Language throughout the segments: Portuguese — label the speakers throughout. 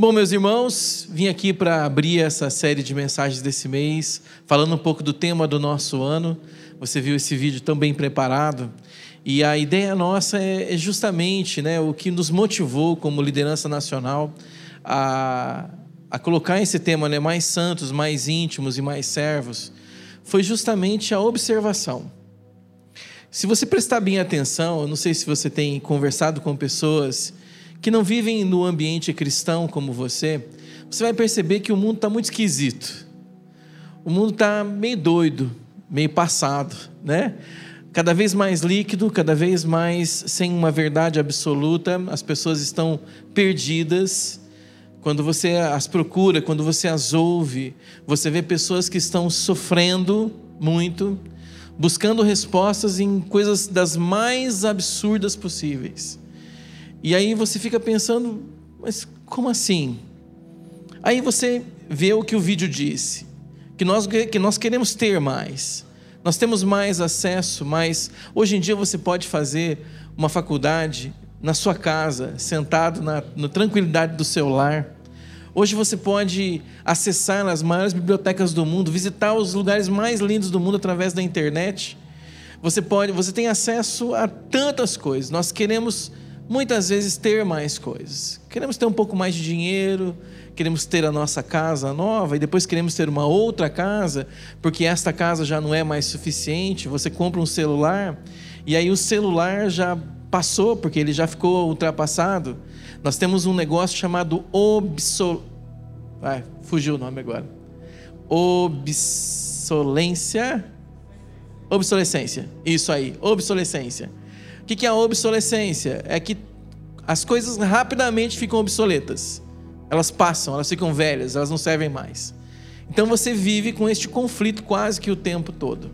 Speaker 1: Bom, meus irmãos, vim aqui para abrir essa série de mensagens desse mês, falando um pouco do tema do nosso ano. Você viu esse vídeo tão bem preparado. E a ideia nossa é, é justamente né, o que nos motivou como liderança nacional a, a colocar esse tema, né, mais santos, mais íntimos e mais servos, foi justamente a observação. Se você prestar bem atenção, eu não sei se você tem conversado com pessoas que não vivem no ambiente cristão como você, você vai perceber que o mundo está muito esquisito. O mundo está meio doido, meio passado, né? Cada vez mais líquido, cada vez mais sem uma verdade absoluta, as pessoas estão perdidas. Quando você as procura, quando você as ouve, você vê pessoas que estão sofrendo muito, buscando respostas em coisas das mais absurdas possíveis. E aí você fica pensando, mas como assim? Aí você vê o que o vídeo disse, que nós, que nós queremos ter mais. Nós temos mais acesso, mas hoje em dia você pode fazer uma faculdade na sua casa, sentado na, na tranquilidade do seu lar Hoje você pode acessar as maiores bibliotecas do mundo, visitar os lugares mais lindos do mundo através da internet. Você pode, você tem acesso a tantas coisas. Nós queremos muitas vezes ter mais coisas. Queremos ter um pouco mais de dinheiro, queremos ter a nossa casa nova e depois queremos ter uma outra casa, porque esta casa já não é mais suficiente. Você compra um celular e aí o celular já passou porque ele já ficou ultrapassado. Nós temos um negócio chamado obsol... Vai, fugiu o nome agora. Obsolência. Obsolescência. Isso aí, obsolescência. O que é a obsolescência? É que as coisas rapidamente ficam obsoletas. Elas passam, elas ficam velhas, elas não servem mais. Então você vive com este conflito quase que o tempo todo.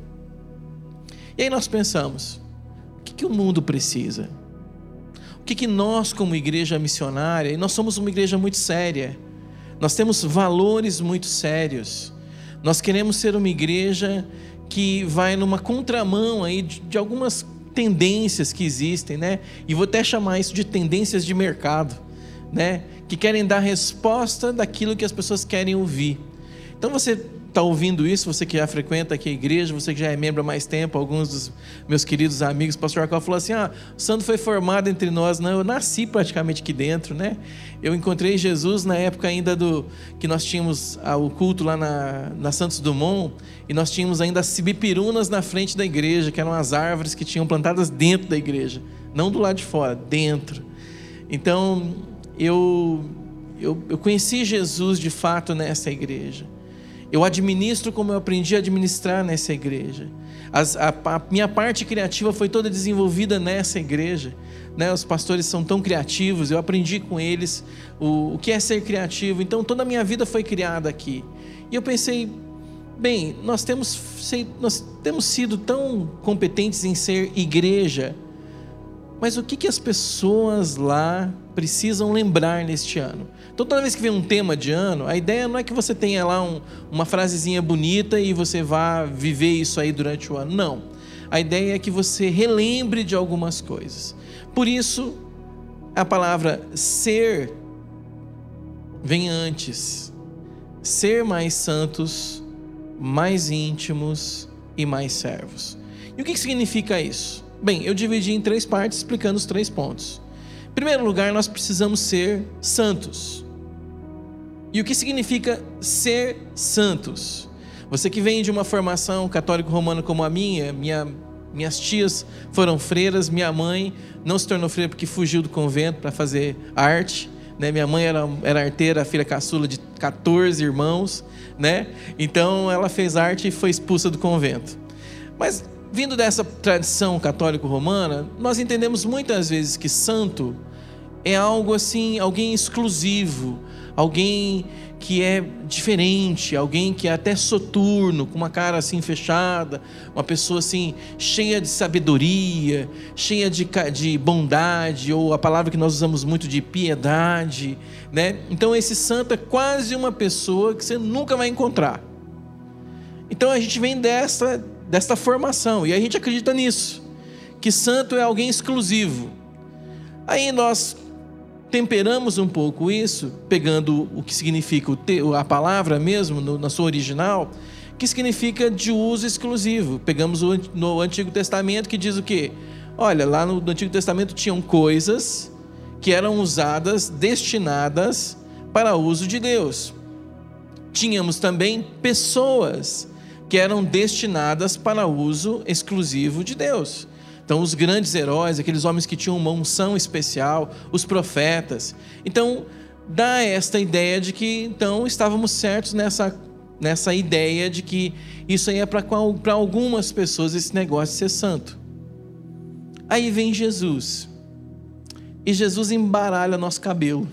Speaker 1: E aí nós pensamos: o que, que o mundo precisa? que, que nós, como igreja missionária, e nós somos uma igreja muito séria, nós temos valores muito sérios, nós queremos ser uma igreja que vai numa contramão aí de, de algumas tendências que existem, né? E vou até chamar isso de tendências de mercado, né? Que querem dar resposta daquilo que as pessoas querem ouvir. Então você está ouvindo isso, você que já frequenta aqui a igreja, você que já é membro há mais tempo, alguns dos meus queridos amigos, o pastor Arcal falou assim: ah, o Santo foi formado entre nós. Não, eu nasci praticamente aqui dentro, né? Eu encontrei Jesus na época ainda do que nós tínhamos ah, o culto lá na, na Santos Dumont, e nós tínhamos ainda as cibipirunas na frente da igreja, que eram as árvores que tinham plantadas dentro da igreja, não do lado de fora, dentro. Então, eu, eu, eu conheci Jesus de fato nessa igreja. Eu administro como eu aprendi a administrar nessa igreja. As, a, a, minha parte criativa foi toda desenvolvida nessa igreja. Né? Os pastores são tão criativos, eu aprendi com eles o, o que é ser criativo. Então toda a minha vida foi criada aqui. E eu pensei, bem, nós temos, nós temos sido tão competentes em ser igreja, mas o que, que as pessoas lá precisam lembrar neste ano? Então, toda vez que vem um tema de ano, a ideia não é que você tenha lá um, uma frasezinha bonita e você vá viver isso aí durante o ano. Não. A ideia é que você relembre de algumas coisas. Por isso, a palavra ser vem antes. Ser mais santos, mais íntimos e mais servos. E o que significa isso? Bem, eu dividi em três partes explicando os três pontos. Em primeiro lugar, nós precisamos ser santos. E o que significa ser santos? Você que vem de uma formação católico-romana como a minha, minha, minhas tias foram freiras, minha mãe não se tornou freira porque fugiu do convento para fazer arte. Né? Minha mãe era, era arteira, filha caçula de 14 irmãos, né? Então ela fez arte e foi expulsa do convento. Mas vindo dessa tradição católico-romana, nós entendemos muitas vezes que santo é algo assim, alguém exclusivo, alguém que é diferente, alguém que é até soturno, com uma cara assim fechada, uma pessoa assim cheia de sabedoria, cheia de, de bondade, ou a palavra que nós usamos muito de piedade, né? Então esse santo é quase uma pessoa que você nunca vai encontrar. Então a gente vem desta, desta formação e a gente acredita nisso, que santo é alguém exclusivo. Aí nós temperamos um pouco isso, pegando o que significa a palavra mesmo, na sua original, que significa de uso exclusivo. Pegamos no Antigo Testamento que diz o quê? Olha, lá no Antigo Testamento tinham coisas que eram usadas, destinadas para uso de Deus. Tínhamos também pessoas que eram destinadas para uso exclusivo de Deus. Então, os grandes heróis, aqueles homens que tinham uma unção especial, os profetas. Então, dá esta ideia de que então estávamos certos nessa, nessa ideia de que isso aí é para algumas pessoas esse negócio de ser santo. Aí vem Jesus. E Jesus embaralha nosso cabelo.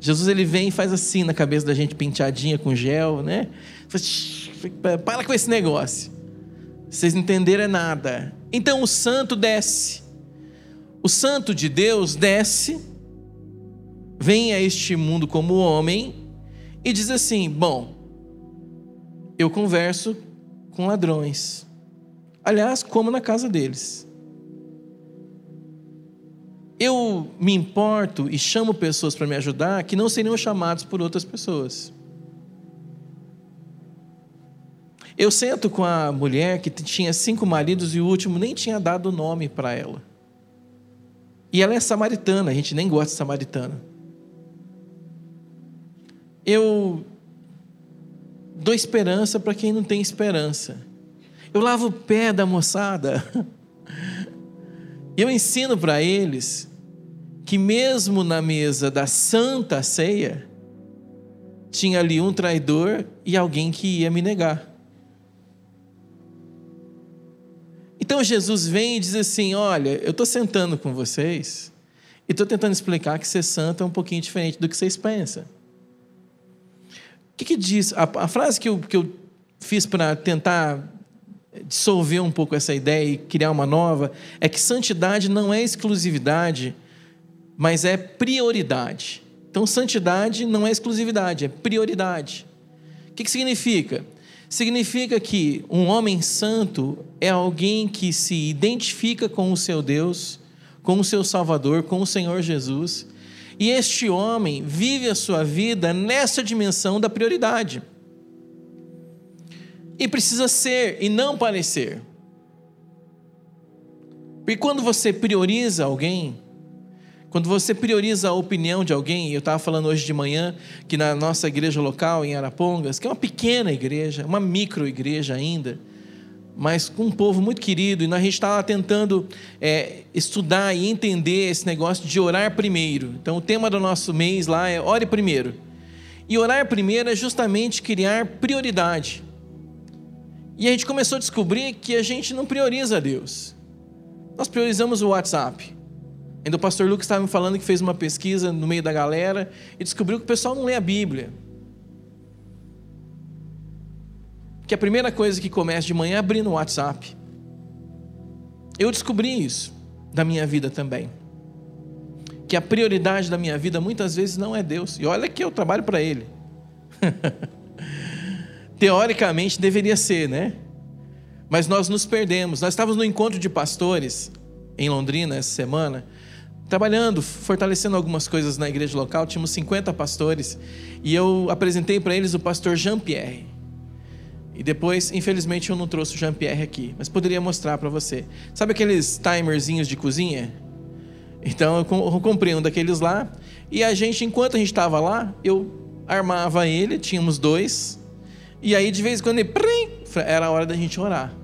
Speaker 1: Jesus ele vem e faz assim na cabeça da gente, penteadinha com gel, né? Para com esse negócio. Vocês entenderam é nada. Então o santo desce. O santo de Deus desce, vem a este mundo como homem e diz assim: Bom, eu converso com ladrões. Aliás, como na casa deles. Eu me importo e chamo pessoas para me ajudar que não seriam chamados por outras pessoas. Eu sento com a mulher que tinha cinco maridos e o último nem tinha dado nome para ela. E ela é samaritana, a gente nem gosta de samaritana. Eu dou esperança para quem não tem esperança. Eu lavo o pé da moçada. Eu ensino para eles que, mesmo na mesa da santa ceia, tinha ali um traidor e alguém que ia me negar. Então Jesus vem e diz assim: Olha, eu estou sentando com vocês e estou tentando explicar que ser santo é um pouquinho diferente do que vocês pensam. O que, que diz? A, a, frase que eu, que eu fiz para tentar dissolver um pouco essa ideia e criar uma nova é que santidade não é exclusividade, mas é prioridade. Então, santidade não é exclusividade, é prioridade. O que, que significa? Significa que um homem santo é alguém que se identifica com o seu Deus, com o seu Salvador, com o Senhor Jesus, e este homem vive a sua vida nessa dimensão da prioridade. E precisa ser e não parecer. Porque quando você prioriza alguém, quando você prioriza a opinião de alguém, eu estava falando hoje de manhã que na nossa igreja local em Arapongas, que é uma pequena igreja, uma micro igreja ainda, mas com um povo muito querido, e a gente estava tentando é, estudar e entender esse negócio de orar primeiro. Então, o tema do nosso mês lá é ore primeiro. E orar primeiro é justamente criar prioridade. E a gente começou a descobrir que a gente não prioriza Deus. Nós priorizamos o WhatsApp. Ainda o pastor Lucas estava me falando que fez uma pesquisa no meio da galera e descobriu que o pessoal não lê a Bíblia. Que a primeira coisa que começa de manhã é abrir no WhatsApp. Eu descobri isso da minha vida também. Que a prioridade da minha vida muitas vezes não é Deus. E olha que eu trabalho para Ele. Teoricamente deveria ser, né? Mas nós nos perdemos. Nós estávamos no encontro de pastores em Londrina essa semana trabalhando, fortalecendo algumas coisas na igreja local. Tínhamos 50 pastores e eu apresentei para eles o pastor Jean-Pierre. E depois, infelizmente, eu não trouxe o Jean-Pierre aqui, mas poderia mostrar para você. Sabe aqueles timerzinhos de cozinha? Então eu comprei um daqueles lá e a gente, enquanto a gente estava lá, eu armava ele, tínhamos dois, e aí de vez em quando ele, era a hora da gente orar.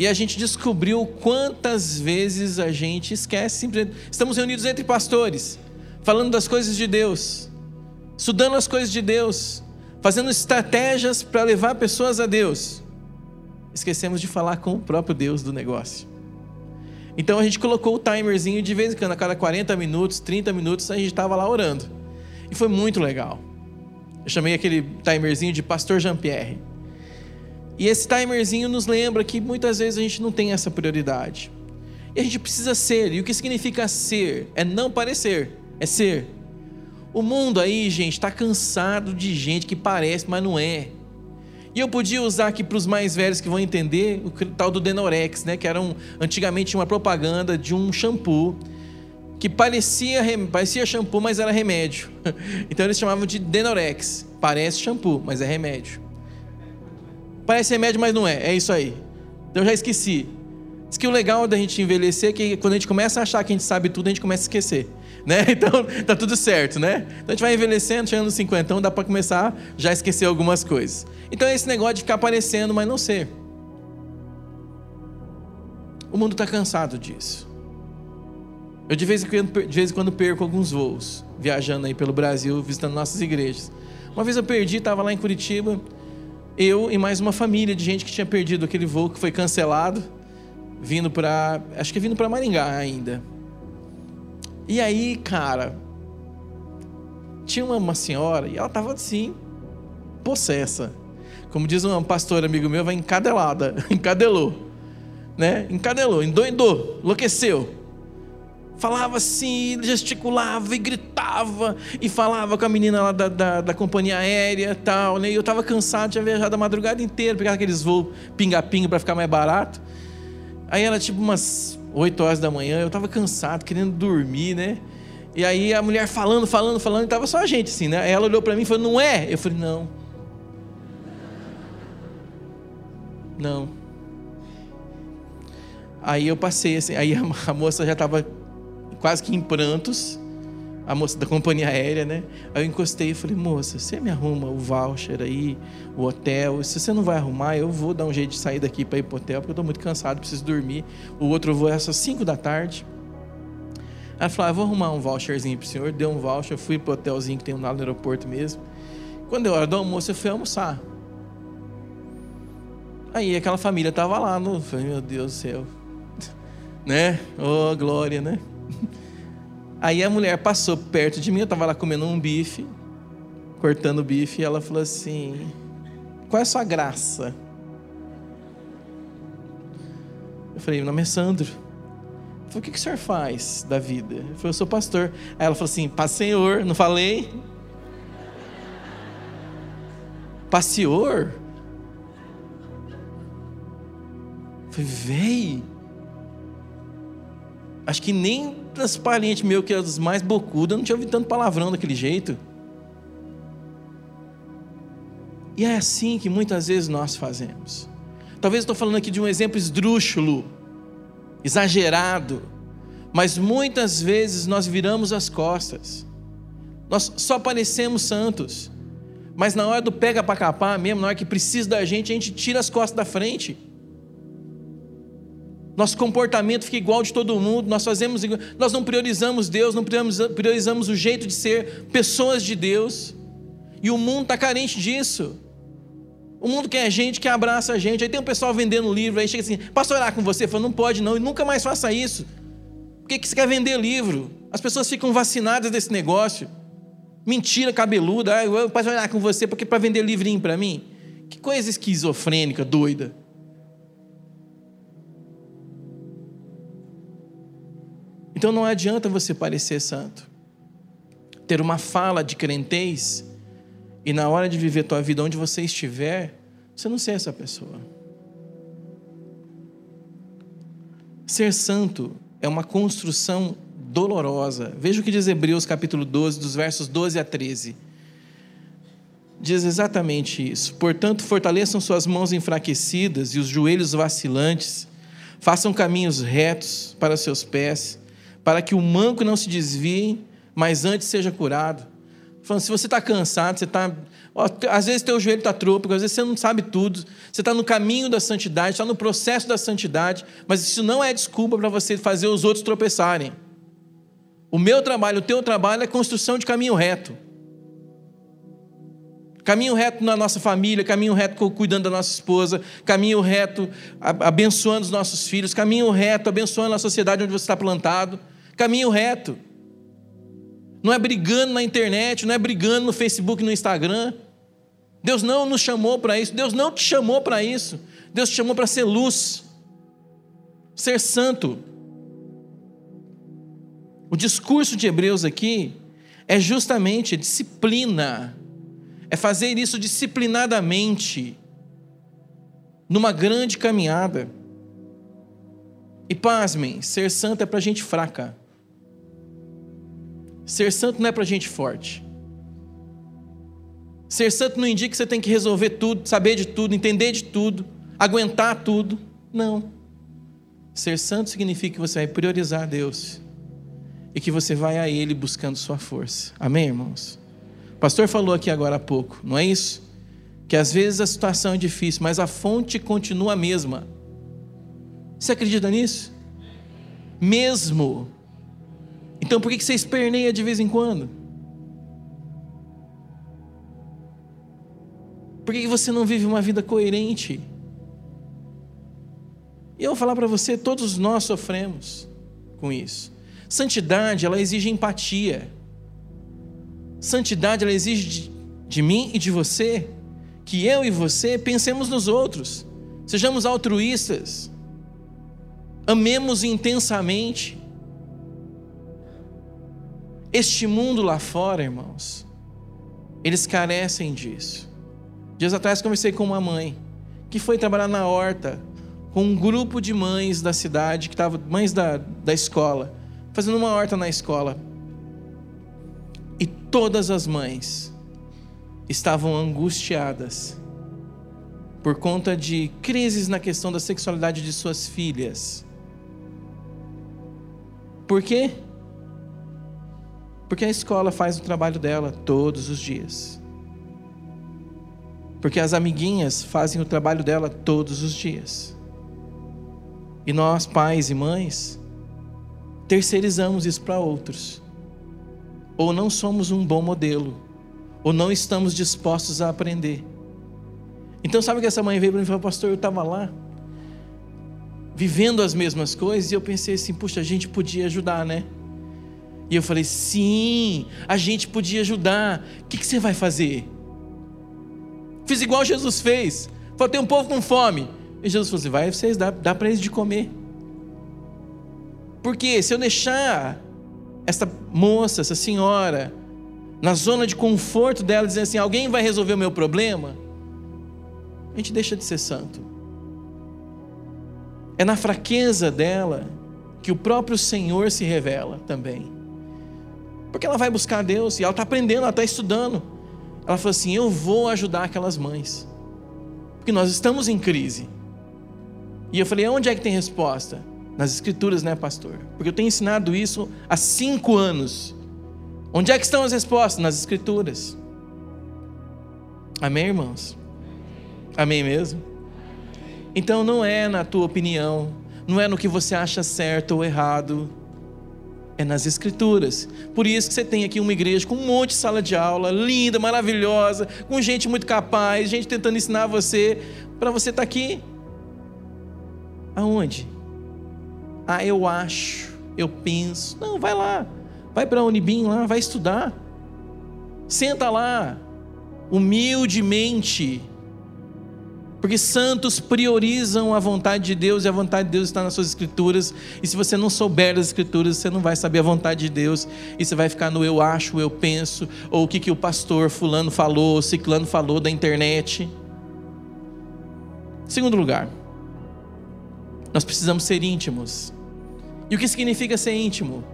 Speaker 1: E a gente descobriu quantas vezes a gente esquece. Estamos reunidos entre pastores, falando das coisas de Deus, estudando as coisas de Deus, fazendo estratégias para levar pessoas a Deus. Esquecemos de falar com o próprio Deus do negócio. Então a gente colocou o timerzinho de vez em quando, a cada 40 minutos, 30 minutos, a gente estava lá orando. E foi muito legal. Eu chamei aquele timerzinho de Pastor Jean-Pierre. E esse timerzinho nos lembra que muitas vezes a gente não tem essa prioridade. E a gente precisa ser. E o que significa ser? É não parecer, é ser. O mundo aí, gente, está cansado de gente que parece, mas não é. E eu podia usar aqui para os mais velhos que vão entender o tal do Denorex, né? Que era um, antigamente uma propaganda de um shampoo que parecia, parecia shampoo, mas era remédio. Então eles chamavam de Denorex. Parece shampoo, mas é remédio. Parece remédio, mas não é. É isso aí. Eu já esqueci. Diz que o legal da gente envelhecer é que quando a gente começa a achar que a gente sabe tudo, a gente começa a esquecer. Né? Então tá tudo certo, né? Então a gente vai envelhecendo, chegando nos 50, então dá para começar já a esquecer algumas coisas. Então é esse negócio de ficar aparecendo, mas não ser. O mundo está cansado disso. Eu de vez, em quando, de vez em quando perco alguns voos, viajando aí pelo Brasil, visitando nossas igrejas. Uma vez eu perdi, estava lá em Curitiba, eu e mais uma família de gente que tinha perdido aquele voo que foi cancelado, vindo para, acho que vindo para Maringá ainda. E aí, cara, tinha uma, uma senhora e ela estava assim, possessa. Como diz um pastor amigo meu, vai encadelada, encadelou né? Encadelou, endoidou, enlouqueceu. Falava assim, gesticulava e gritava e falava com a menina lá da, da, da companhia aérea tal, né? E eu estava cansado, tinha viajado a madrugada inteira, pegar aqueles voos pinga-pinga para ficar mais barato. Aí era tipo umas 8 horas da manhã, eu estava cansado, querendo dormir, né? E aí a mulher falando, falando, falando, e tava só a gente assim, né? Ela olhou para mim e falou: "Não é?" Eu falei: "Não". Não. Aí eu passei assim, aí a moça já estava quase que em prantos, a moça da companhia aérea, né? Aí eu encostei e falei, moça, você me arruma o voucher aí, o hotel. Se você não vai arrumar, eu vou dar um jeito de sair daqui para ir pro hotel, porque eu estou muito cansado, preciso dormir. O outro voo é às 5 da tarde. Ela falou, ah, vou arrumar um voucherzinho pro senhor. Deu um voucher, fui pro hotelzinho que tem lá no aeroporto mesmo. Quando deu hora do almoço, eu fui almoçar. Aí aquela família tava lá, no... falei, meu Deus do céu, né? Oh, glória, né? Aí a mulher passou perto de mim, eu estava lá comendo um bife, cortando o bife, e ela falou assim: Qual é a sua graça? Eu falei: Meu nome é Sandro. Eu falei, o que, que o senhor faz da vida? Eu falei, eu sou pastor. Aí ela falou assim, paz senhor, não falei? Paz senhor? Eu falei, véi, Acho que nem das parentes meus que eram os mais bocudas não tinha ouvido tanto palavrão daquele jeito. E é assim que muitas vezes nós fazemos. Talvez estou falando aqui de um exemplo esdrúxulo, exagerado, mas muitas vezes nós viramos as costas. Nós só parecemos santos, mas na hora do pega para capar mesmo, na hora que precisa da gente, a gente tira as costas da frente nosso comportamento fica igual de todo mundo, nós fazemos nós não priorizamos Deus, não priorizamos o jeito de ser pessoas de Deus. E o mundo está carente disso. O mundo quer gente que abraça a gente. Aí tem um pessoal vendendo livro, aí chega assim, posso orar com você? Fala, não pode não, e nunca mais faça isso. Por que, que você quer vender livro? As pessoas ficam vacinadas desse negócio. Mentira cabeluda, ah, eu posso orar com você porque para vender livrinho para mim? Que coisa esquizofrênica, doida. Então não adianta você parecer santo, ter uma fala de crentez e na hora de viver tua vida onde você estiver, você não ser essa pessoa. Ser santo é uma construção dolorosa. Veja o que diz Hebreus capítulo 12, dos versos 12 a 13. Diz exatamente isso. Portanto, fortaleçam suas mãos enfraquecidas e os joelhos vacilantes, façam caminhos retos para seus pés para que o manco não se desvie, mas antes seja curado. Falando, se você está cansado, você está. Às vezes teu joelho está trôpico, às vezes você não sabe tudo, você está no caminho da santidade, está no processo da santidade, mas isso não é desculpa para você fazer os outros tropeçarem. O meu trabalho, o teu trabalho é construção de caminho reto. Caminho reto na nossa família, caminho reto cuidando da nossa esposa, caminho reto abençoando os nossos filhos, caminho reto abençoando a sociedade onde você está plantado. Caminho reto. Não é brigando na internet, não é brigando no Facebook, no Instagram. Deus não nos chamou para isso. Deus não te chamou para isso. Deus te chamou para ser luz, ser santo. O discurso de Hebreus aqui é justamente disciplina, é fazer isso disciplinadamente, numa grande caminhada. E pasmem, ser santo é para gente fraca. Ser santo não é para gente forte. Ser santo não indica que você tem que resolver tudo, saber de tudo, entender de tudo, aguentar tudo. Não. Ser santo significa que você vai priorizar Deus e que você vai a Ele buscando sua força. Amém, irmãos? O pastor falou aqui agora há pouco, não é isso? Que às vezes a situação é difícil, mas a fonte continua a mesma. Você acredita nisso? Mesmo. Então por que você esperneia de vez em quando? Por que você não vive uma vida coerente? E eu vou falar para você, todos nós sofremos com isso. Santidade, ela exige empatia. Santidade, ela exige de, de mim e de você que eu e você pensemos nos outros, sejamos altruístas, amemos intensamente. Este mundo lá fora, irmãos, eles carecem disso. Dias atrás conversei com uma mãe que foi trabalhar na horta com um grupo de mães da cidade, que estavam mães da, da escola, fazendo uma horta na escola. Todas as mães estavam angustiadas por conta de crises na questão da sexualidade de suas filhas. Por quê? Porque a escola faz o trabalho dela todos os dias. Porque as amiguinhas fazem o trabalho dela todos os dias. E nós, pais e mães, terceirizamos isso para outros. Ou não somos um bom modelo, ou não estamos dispostos a aprender. Então, sabe que essa mãe veio para mim e falou: Pastor, eu estava lá, vivendo as mesmas coisas, e eu pensei assim: Puxa, a gente podia ajudar, né? E eu falei: Sim, a gente podia ajudar. O que, que você vai fazer? Fiz igual Jesus fez. Falei: Tem um povo com fome. E Jesus falou assim: Vai, vocês dá, dá para eles de comer. Porque se eu deixar essa moça, essa senhora, na zona de conforto dela, dizendo assim: alguém vai resolver o meu problema, a gente deixa de ser santo. É na fraqueza dela que o próprio Senhor se revela também. Porque ela vai buscar Deus e ela está aprendendo, ela está estudando. Ela falou assim: Eu vou ajudar aquelas mães. Porque nós estamos em crise. E eu falei: Onde é que tem resposta? Nas Escrituras, né, pastor? Porque eu tenho ensinado isso há cinco anos. Onde é que estão as respostas? Nas Escrituras. Amém, irmãos? Amém mesmo? Então não é na tua opinião, não é no que você acha certo ou errado, é nas Escrituras. Por isso que você tem aqui uma igreja com um monte de sala de aula, linda, maravilhosa, com gente muito capaz, gente tentando ensinar você, para você estar tá aqui. Aonde? Ah, eu acho, eu penso. Não, vai lá, vai para a Unibim lá, vai estudar. Senta lá, humildemente porque santos priorizam a vontade de Deus e a vontade de Deus está nas suas escrituras. E se você não souber das escrituras, você não vai saber a vontade de Deus e você vai ficar no eu acho, eu penso, ou o que, que o pastor fulano falou, ciclano falou da internet. Segundo lugar, nós precisamos ser íntimos. E o que significa ser íntimo?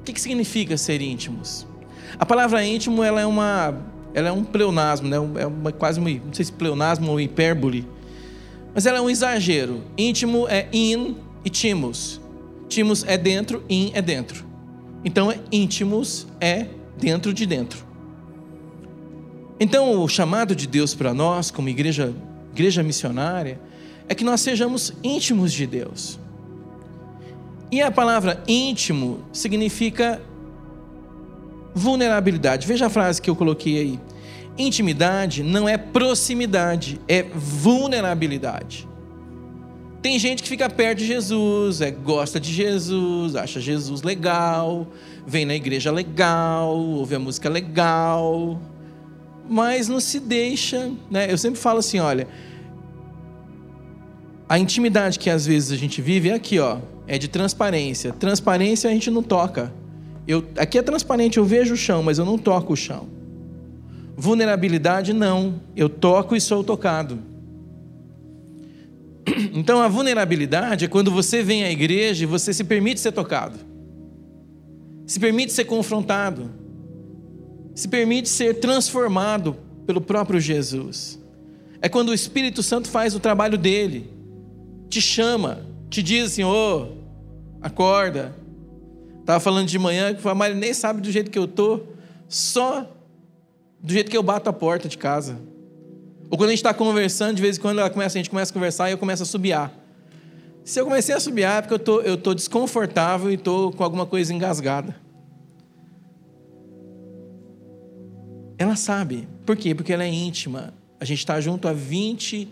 Speaker 1: O que, que significa ser íntimos? A palavra íntimo ela é uma ela é um pleonasmo, né? é uma, quase uma, não sei se pleonasmo ou hipérbole, mas ela é um exagero. Íntimo é in e timos. Timos é dentro, in é dentro. Então, íntimos é dentro de dentro. Então, o chamado de Deus para nós, como igreja, igreja missionária, é que nós sejamos íntimos de Deus. E a palavra íntimo significa vulnerabilidade. Veja a frase que eu coloquei aí. Intimidade não é proximidade, é vulnerabilidade. Tem gente que fica perto de Jesus, é, gosta de Jesus, acha Jesus legal, vem na igreja legal, ouve a música legal, mas não se deixa, né? Eu sempre falo assim, olha, a intimidade que às vezes a gente vive é aqui, ó, é de transparência. Transparência a gente não toca. Eu, aqui é transparente, eu vejo o chão, mas eu não toco o chão. Vulnerabilidade, não. Eu toco e sou tocado. Então, a vulnerabilidade é quando você vem à igreja e você se permite ser tocado. se permite ser confrontado, se permite ser transformado pelo próprio Jesus. É quando o Espírito Santo faz o trabalho dele, te chama, te diz assim: ô, oh, acorda. Estava falando de manhã que a Mari nem sabe do jeito que eu tô, só do jeito que eu bato a porta de casa. Ou quando a gente está conversando, de vez em quando ela começa, a gente começa a conversar e eu começo a subiar. Se eu comecei a subiar é porque eu tô, estou tô desconfortável e estou com alguma coisa engasgada. Ela sabe. Por quê? Porque ela é íntima. A gente está junto há 20,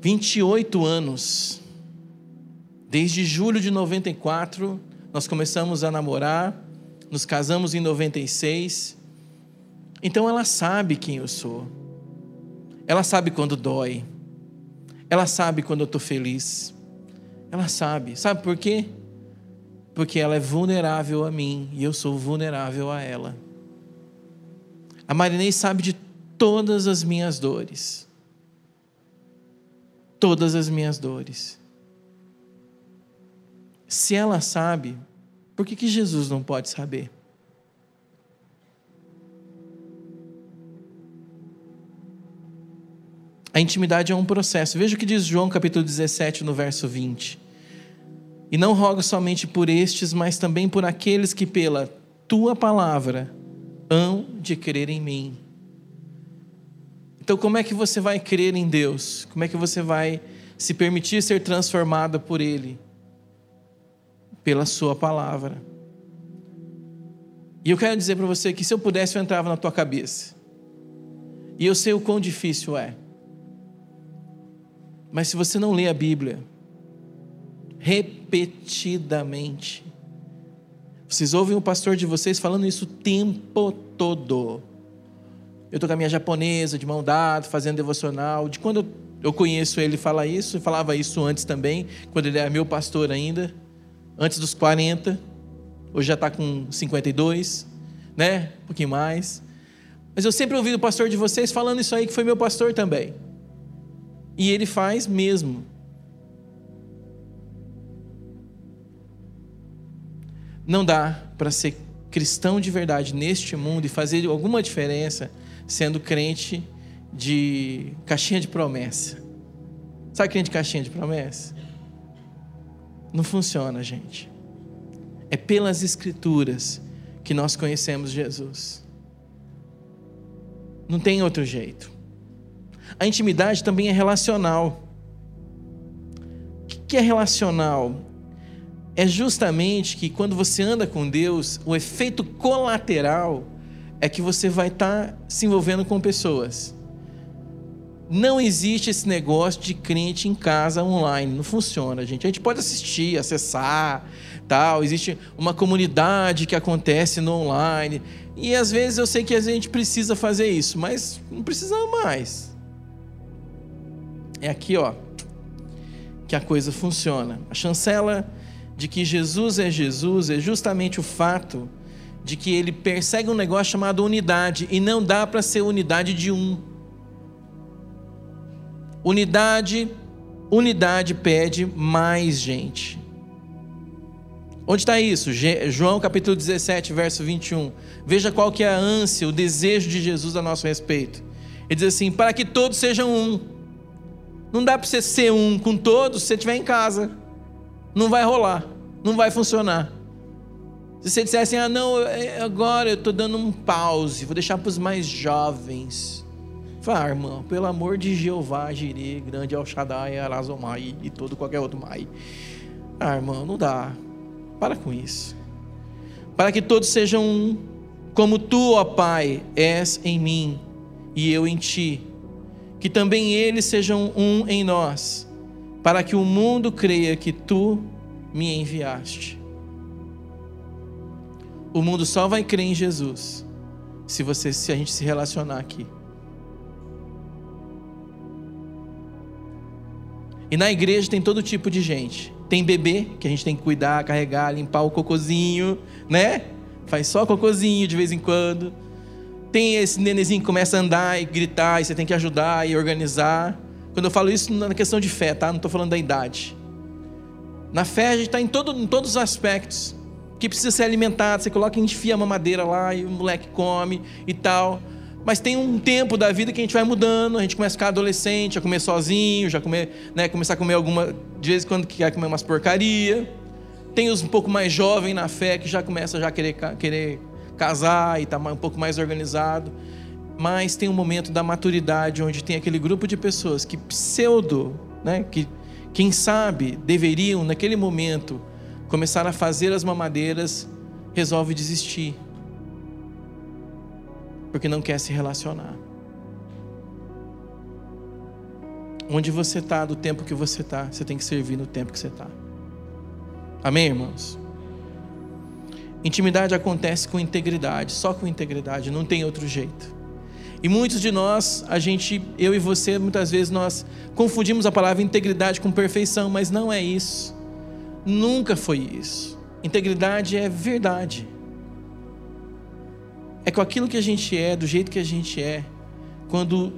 Speaker 1: 28 anos. Desde julho de 94, nós começamos a namorar, nos casamos em 96. Então ela sabe quem eu sou. Ela sabe quando dói. Ela sabe quando eu estou feliz. Ela sabe. Sabe por quê? Porque ela é vulnerável a mim e eu sou vulnerável a ela. A Marinês sabe de todas as minhas dores. Todas as minhas dores. Se ela sabe, por que, que Jesus não pode saber? A intimidade é um processo. Veja o que diz João capítulo 17, no verso 20. E não rogo somente por estes, mas também por aqueles que pela tua palavra hão de crer em mim. Então, como é que você vai crer em Deus? Como é que você vai se permitir ser transformado por Ele? Pela Sua palavra. E eu quero dizer para você que se eu pudesse, eu entrava na tua cabeça. E eu sei o quão difícil é. Mas se você não lê a Bíblia repetidamente, vocês ouvem o pastor de vocês falando isso o tempo todo. Eu estou com a minha japonesa, de mão dada, fazendo devocional. De quando eu conheço ele, fala isso, falava isso antes também, quando ele era meu pastor ainda, antes dos 40, hoje já está com 52, né? Um pouquinho mais. Mas eu sempre ouvi o pastor de vocês falando isso aí, que foi meu pastor também. E ele faz mesmo. Não dá para ser cristão de verdade neste mundo e fazer alguma diferença sendo crente de caixinha de promessa. Sabe crente de caixinha de promessa? Não funciona, gente. É pelas Escrituras que nós conhecemos Jesus. Não tem outro jeito. A intimidade também é relacional. O que é relacional? É justamente que quando você anda com Deus, o efeito colateral é que você vai estar tá se envolvendo com pessoas. Não existe esse negócio de crente em casa online, não funciona, gente. A gente pode assistir, acessar, tal. Existe uma comunidade que acontece no online. E às vezes eu sei que a gente precisa fazer isso, mas não precisa mais. É aqui, ó, que a coisa funciona. A chancela de que Jesus é Jesus é justamente o fato de que ele persegue um negócio chamado unidade e não dá para ser unidade de um. Unidade, unidade pede mais gente. Onde está isso? João capítulo 17, verso 21. Veja qual que é a ânsia, o desejo de Jesus a nosso respeito. Ele diz assim: para que todos sejam um não dá para você ser um com todos se você estiver em casa. Não vai rolar. Não vai funcionar. Se você disser assim, ah, não, agora eu estou dando um pause, vou deixar para os mais jovens. Fala, ah, irmão, pelo amor de Jeová, Jirê, grande El Shaddai, Arazomai e todo qualquer outro mai. Ah, irmão, não dá. Para com isso. Para que todos sejam um, como tu, ó Pai, és em mim e eu em ti que também eles sejam um em nós, para que o mundo creia que tu me enviaste. O mundo só vai crer em Jesus se você se a gente se relacionar aqui. E na igreja tem todo tipo de gente. Tem bebê que a gente tem que cuidar, carregar, limpar o cocozinho, né? Faz só cocozinho de vez em quando. Tem esse nenenzinho que começa a andar e gritar, e você tem que ajudar e organizar. Quando eu falo isso na questão de fé, tá? Não estou falando da idade. Na fé a gente está em, todo, em todos os aspectos. que precisa ser alimentado. Você coloca, enfia a mamadeira lá e o moleque come e tal. Mas tem um tempo da vida que a gente vai mudando, a gente começa a ficar adolescente, a comer sozinho, já comer, né, começar a comer alguma. De vez em quando quer comer umas porcaria. Tem os um pouco mais jovens na fé que já começa a já querer, querer casar e está um pouco mais organizado. Mas tem um momento da maturidade onde tem aquele grupo de pessoas que pseudo, né, que quem sabe deveriam naquele momento começar a fazer as mamadeiras, resolve desistir porque não quer se relacionar. Onde você está, do tempo que você está, você tem que servir no tempo que você está. Amém, irmãos? Intimidade acontece com integridade, só com integridade, não tem outro jeito. E muitos de nós, a gente, eu e você, muitas vezes nós confundimos a palavra integridade com perfeição, mas não é isso. Nunca foi isso. Integridade é verdade é com aquilo que a gente é, do jeito que a gente é. Quando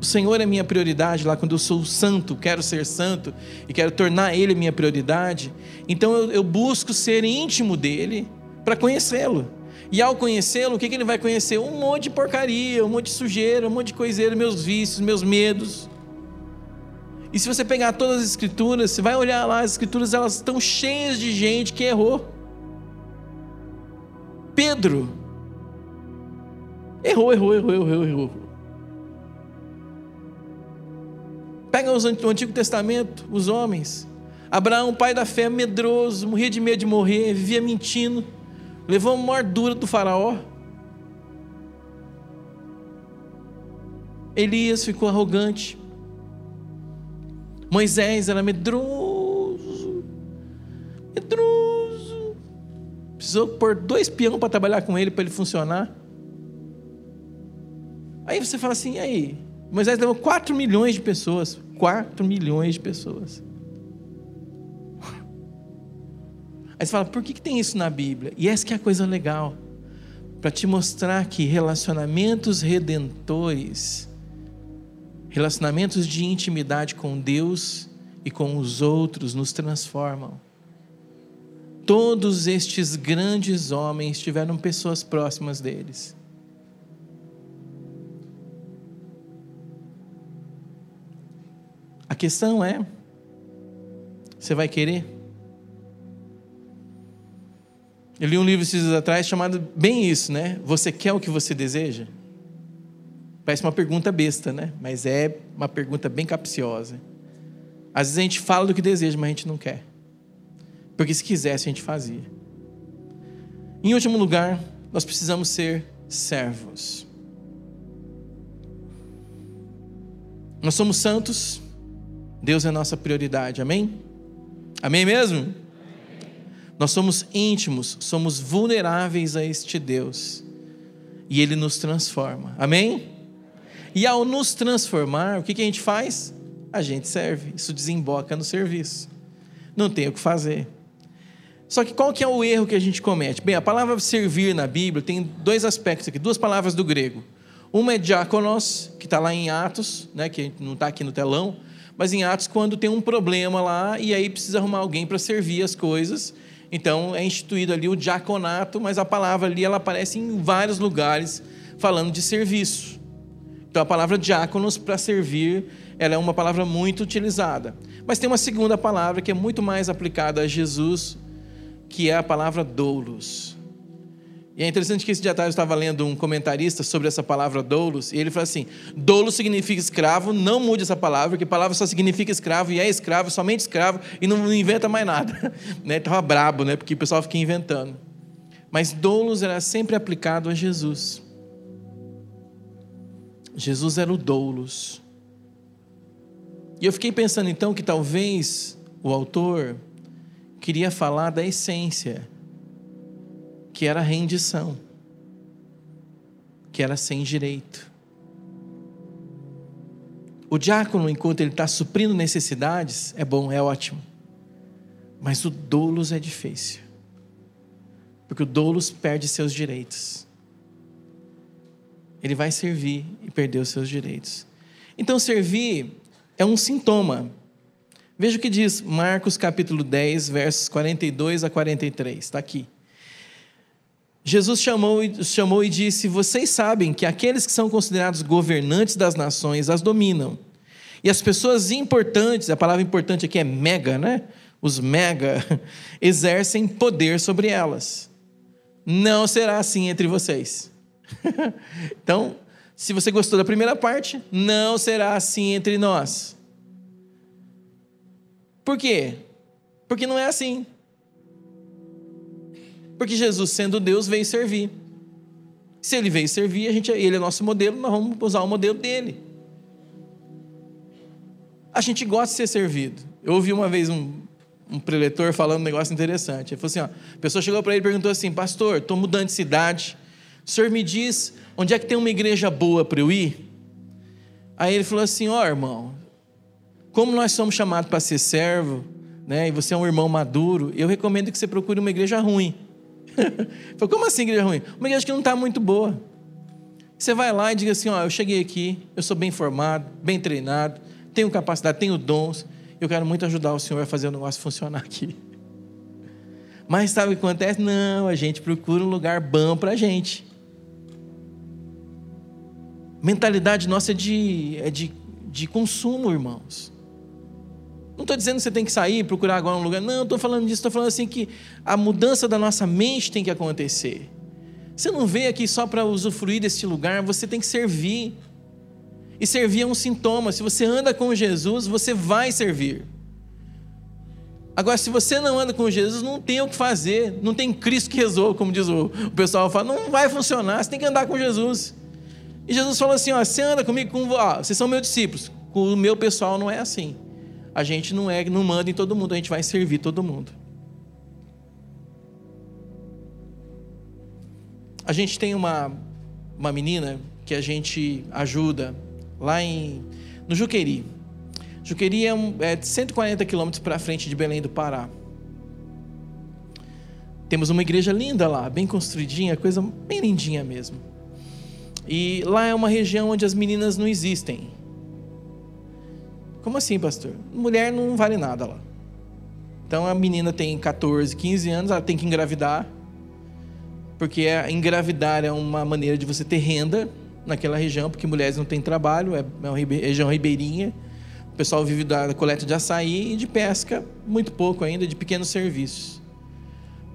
Speaker 1: o Senhor é minha prioridade, lá quando eu sou santo, quero ser santo e quero tornar Ele minha prioridade, então eu, eu busco ser íntimo dele para conhecê-lo. E ao conhecê-lo, o que, que ele vai conhecer? Um monte de porcaria, um monte de sujeira, um monte de coiseira, meus vícios, meus medos. E se você pegar todas as escrituras, você vai olhar lá, as escrituras elas estão cheias de gente que errou. Pedro, Errou, errou, errou, errou, errou. Pega o Antigo Testamento, os homens. Abraão, pai da fé, medroso, morria de medo de morrer, vivia mentindo, levou a maior dura do faraó. Elias ficou arrogante. Moisés era medroso, medroso. Precisou pôr dois peões para trabalhar com ele para ele funcionar. Aí você fala assim, e aí? Moisés levou 4 milhões de pessoas. 4 milhões de pessoas. Aí você fala, por que, que tem isso na Bíblia? E essa que é a coisa legal. Para te mostrar que relacionamentos redentores, relacionamentos de intimidade com Deus e com os outros nos transformam. Todos estes grandes homens tiveram pessoas próximas deles. A questão é: você vai querer? Eu li um livro esses dias atrás chamado bem isso, né? Você quer o que você deseja? Parece uma pergunta besta, né? Mas é uma pergunta bem capciosa. Às vezes a gente fala do que deseja, mas a gente não quer. Porque se quisesse, a gente fazia. Em último lugar, nós precisamos ser servos. Nós somos santos, Deus é nossa prioridade, amém? Amém mesmo? Nós somos íntimos, somos vulneráveis a este Deus. E Ele nos transforma, amém? E ao nos transformar, o que, que a gente faz? A gente serve, isso desemboca no serviço. Não tem o que fazer. Só que qual que é o erro que a gente comete? Bem, a palavra servir na Bíblia tem dois aspectos aqui, duas palavras do grego. Uma é diáconos, que está lá em Atos, né, que não está aqui no telão, mas em Atos, quando tem um problema lá e aí precisa arrumar alguém para servir as coisas, então é instituído ali o diaconato, mas a palavra ali ela aparece em vários lugares falando de serviço. Então a palavra diáconos para servir, ela é uma palavra muito utilizada. Mas tem uma segunda palavra que é muito mais aplicada a Jesus, que é a palavra doulos. E é interessante que esse dia eu estava lendo um comentarista sobre essa palavra doulos, e ele falou assim: doulos significa escravo, não mude essa palavra, a palavra só significa escravo, e é escravo, somente escravo, e não inventa mais nada. né? Estava brabo, né? porque o pessoal fica inventando. Mas doulos era sempre aplicado a Jesus. Jesus era o doulos. E eu fiquei pensando então que talvez o autor queria falar da essência que era rendição, que era sem direito. O diácono, enquanto ele está suprindo necessidades, é bom, é ótimo. Mas o doulos é difícil. Porque o doulos perde seus direitos. Ele vai servir e perder os seus direitos. Então, servir é um sintoma. Veja o que diz Marcos capítulo 10, versos 42 a 43. Está aqui. Jesus chamou, chamou e disse: Vocês sabem que aqueles que são considerados governantes das nações as dominam. E as pessoas importantes, a palavra importante aqui é mega, né? Os mega exercem poder sobre elas. Não será assim entre vocês. então, se você gostou da primeira parte, não será assim entre nós. Por quê? Porque não é assim. Porque Jesus, sendo Deus, veio servir. Se ele veio servir, a gente, ele é nosso modelo, nós vamos usar o modelo dele. A gente gosta de ser servido. Eu ouvi uma vez um, um preletor falando um negócio interessante. Ele falou assim: ó, a pessoa chegou para ele e perguntou assim: Pastor, estou mudando de cidade. O senhor me diz onde é que tem uma igreja boa para eu ir? Aí ele falou assim: Ó, oh, irmão, como nós somos chamados para ser servo, né, e você é um irmão maduro, eu recomendo que você procure uma igreja ruim. Falei, como assim igreja ruim? Uma igreja que não está muito boa. Você vai lá e diga assim: ó, eu cheguei aqui, eu sou bem formado, bem treinado, tenho capacidade, tenho dons, eu quero muito ajudar o Senhor a fazer o negócio funcionar aqui. Mas sabe o que acontece? Não, a gente procura um lugar bom para a gente. Mentalidade nossa é de, é de, de consumo, irmãos. Não estou dizendo que você tem que sair e procurar agora um lugar. Não, estou falando disso. Estou falando assim que a mudança da nossa mente tem que acontecer. Você não veio aqui só para usufruir deste lugar, você tem que servir. E servir é um sintoma. Se você anda com Jesus, você vai servir. Agora, se você não anda com Jesus, não tem o que fazer. Não tem Cristo que resolva, como diz o, o pessoal fala. Não vai funcionar. Você tem que andar com Jesus. E Jesus falou assim: ó, você anda comigo, com, ó, vocês são meus discípulos. Com o meu pessoal não é assim a gente não é, não manda em todo mundo, a gente vai servir todo mundo. A gente tem uma, uma menina que a gente ajuda lá em, no Juqueri. Juqueri é, um, é 140 quilômetros para frente de Belém do Pará. Temos uma igreja linda lá, bem construidinha, coisa bem lindinha mesmo. E lá é uma região onde as meninas não existem. Como assim, pastor? Mulher não vale nada lá. Então a menina tem 14, 15 anos, ela tem que engravidar. Porque é, engravidar é uma maneira de você ter renda naquela região, porque mulheres não têm trabalho, é, é uma região ribeirinha. O pessoal vive da coleta de açaí e de pesca, muito pouco ainda, de pequenos serviços.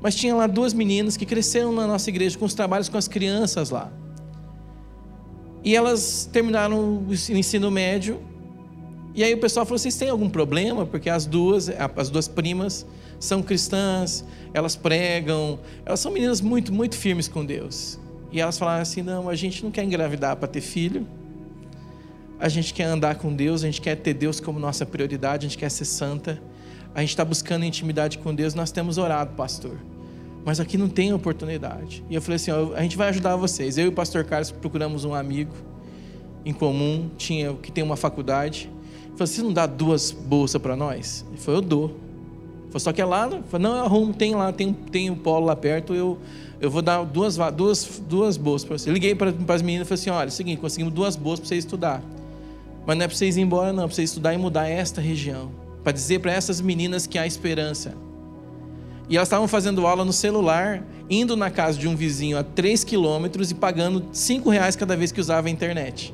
Speaker 1: Mas tinha lá duas meninas que cresceram na nossa igreja com os trabalhos com as crianças lá. E elas terminaram o ensino médio e aí o pessoal falou: vocês têm algum problema? Porque as duas, as duas primas são cristãs, elas pregam, elas são meninas muito, muito firmes com Deus. E elas falaram assim: não, a gente não quer engravidar para ter filho, a gente quer andar com Deus, a gente quer ter Deus como nossa prioridade, a gente quer ser santa, a gente está buscando intimidade com Deus, nós temos orado, pastor. Mas aqui não tem oportunidade. E eu falei assim: ó, a gente vai ajudar vocês. Eu e o pastor Carlos procuramos um amigo em comum, tinha que tem uma faculdade. Falei, você não dá duas bolsas para nós? Ele falou, eu dou. Falei, só que é lá? Não, eu arrumo, tem lá, tem, tem um polo lá perto, eu, eu vou dar duas, duas, duas bolsas para você. Liguei para as meninas e falei assim, olha, é o seguinte, conseguimos duas bolsas para vocês estudar. Mas não é para vocês ir embora, não, é para vocês estudar e mudar esta região. Para dizer para essas meninas que há esperança. E elas estavam fazendo aula no celular, indo na casa de um vizinho a 3 quilômetros e pagando 5 reais cada vez que usava a internet.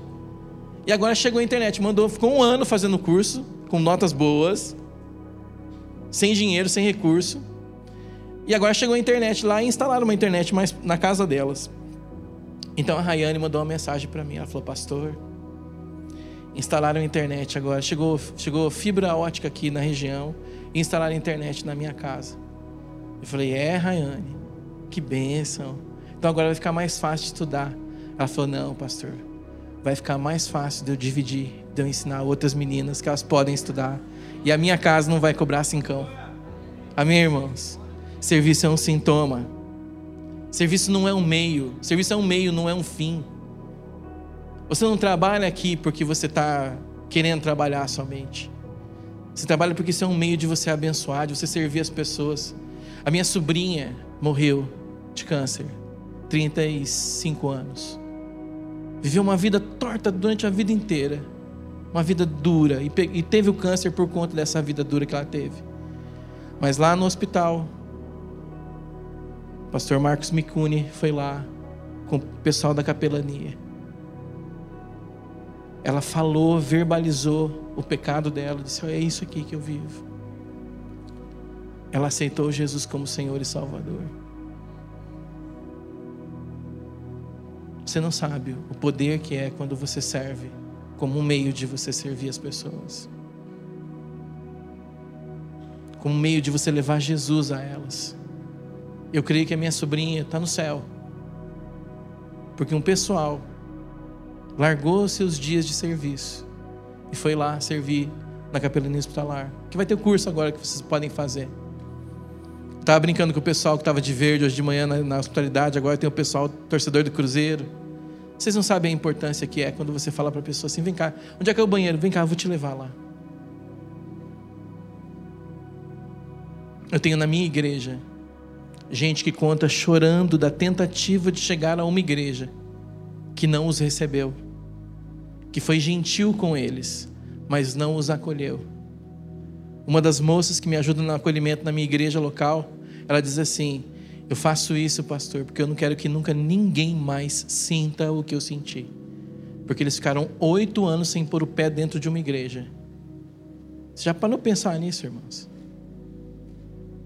Speaker 1: E agora chegou a internet, mandou, ficou um ano fazendo o curso, com notas boas, sem dinheiro, sem recurso. E agora chegou a internet lá e instalaram uma internet mais na casa delas. Então a Rayane mandou uma mensagem para mim. Ela falou: Pastor, instalaram a internet agora. Chegou, chegou fibra ótica aqui na região e instalaram a internet na minha casa. Eu falei: É, Rayane, que bênção. Então agora vai ficar mais fácil de estudar. Ela falou: Não, pastor, vai ficar mais fácil de eu dividir, de eu ensinar outras meninas que elas podem estudar. E a minha casa não vai cobrar cincão. Amém, irmãos? Serviço é um sintoma. Serviço não é um meio. Serviço é um meio, não é um fim. Você não trabalha aqui porque você está querendo trabalhar somente. Você trabalha porque isso é um meio de você abençoar, de você servir as pessoas. A minha sobrinha morreu de câncer, 35 anos. Viveu uma vida torta durante a vida inteira. Uma vida dura. E teve o câncer por conta dessa vida dura que ela teve. Mas lá no hospital, O pastor Marcos Micuni foi lá com o pessoal da capelania. Ela falou, verbalizou o pecado dela, disse: É isso aqui que eu vivo. Ela aceitou Jesus como Senhor e Salvador. Você não sabe o poder que é quando você serve como um meio de você servir as pessoas. Como um meio de você levar Jesus a elas. Eu creio que a minha sobrinha está no céu. Porque um pessoal largou seus dias de serviço e foi lá servir na capelania hospitalar. Que vai ter curso agora que vocês podem fazer. Estava brincando com o pessoal que estava de verde hoje de manhã na, na hospitalidade, agora tem o pessoal torcedor do Cruzeiro. Vocês não sabem a importância que é quando você fala para a pessoa assim: vem cá, onde é que é o banheiro? Vem cá, eu vou te levar lá. Eu tenho na minha igreja gente que conta chorando da tentativa de chegar a uma igreja que não os recebeu, que foi gentil com eles, mas não os acolheu. Uma das moças que me ajuda no acolhimento na minha igreja local, ela diz assim: eu faço isso, pastor, porque eu não quero que nunca ninguém mais sinta o que eu senti. Porque eles ficaram oito anos sem pôr o pé dentro de uma igreja. Você já parou pensar nisso, irmãos?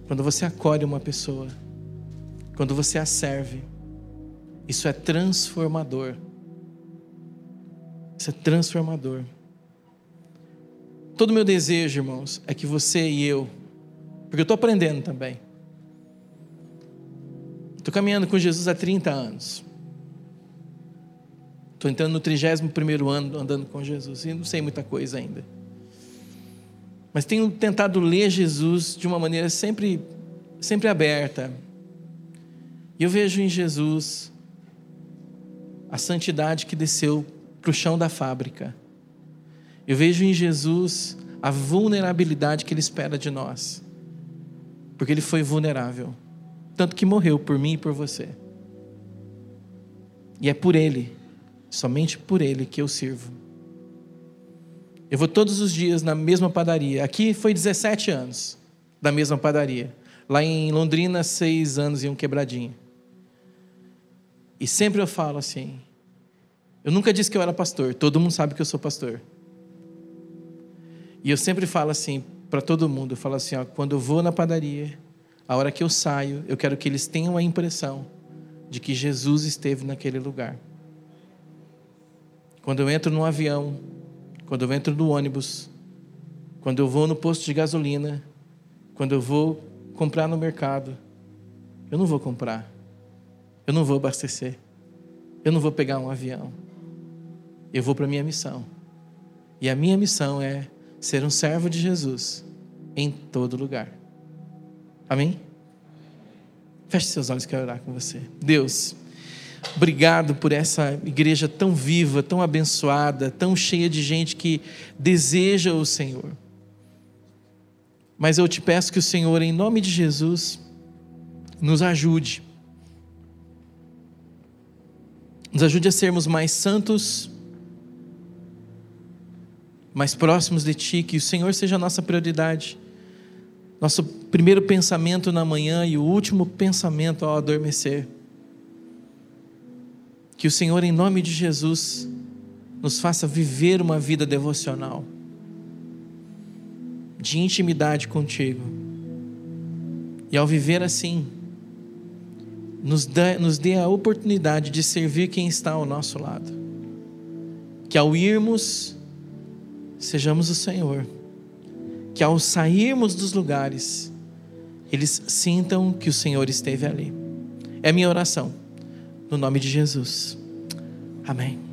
Speaker 1: Quando você acolhe uma pessoa, quando você a serve, isso é transformador. Isso é transformador. Todo meu desejo, irmãos, é que você e eu, porque eu estou aprendendo também, Estou caminhando com Jesus há 30 anos. Estou entrando no 31 ano andando com Jesus e não sei muita coisa ainda. Mas tenho tentado ler Jesus de uma maneira sempre, sempre aberta. E eu vejo em Jesus a santidade que desceu para o chão da fábrica. Eu vejo em Jesus a vulnerabilidade que Ele espera de nós, porque Ele foi vulnerável tanto que morreu por mim e por você. E é por Ele, somente por Ele que eu sirvo. Eu vou todos os dias na mesma padaria. Aqui foi 17 anos da mesma padaria. Lá em Londrina, seis anos e um quebradinho. E sempre eu falo assim. Eu nunca disse que eu era pastor. Todo mundo sabe que eu sou pastor. E eu sempre falo assim para todo mundo. Eu falo assim, ó, quando eu vou na padaria, a hora que eu saio, eu quero que eles tenham a impressão de que Jesus esteve naquele lugar. Quando eu entro no avião, quando eu entro no ônibus, quando eu vou no posto de gasolina, quando eu vou comprar no mercado, eu não vou comprar, eu não vou abastecer, eu não vou pegar um avião, eu vou para a minha missão. E a minha missão é ser um servo de Jesus em todo lugar. Amém? Feche seus olhos, quero orar com você. Deus, obrigado por essa igreja tão viva, tão abençoada, tão cheia de gente que deseja o Senhor. Mas eu te peço que o Senhor, em nome de Jesus, nos ajude. Nos ajude a sermos mais santos, mais próximos de Ti, que o Senhor seja a nossa prioridade nosso primeiro pensamento na manhã e o último pensamento ao adormecer. Que o Senhor, em nome de Jesus, nos faça viver uma vida devocional, de intimidade contigo. E ao viver assim, nos dê, nos dê a oportunidade de servir quem está ao nosso lado. Que ao irmos, sejamos o Senhor que ao sairmos dos lugares, eles sintam que o Senhor esteve ali. É minha oração, no nome de Jesus. Amém.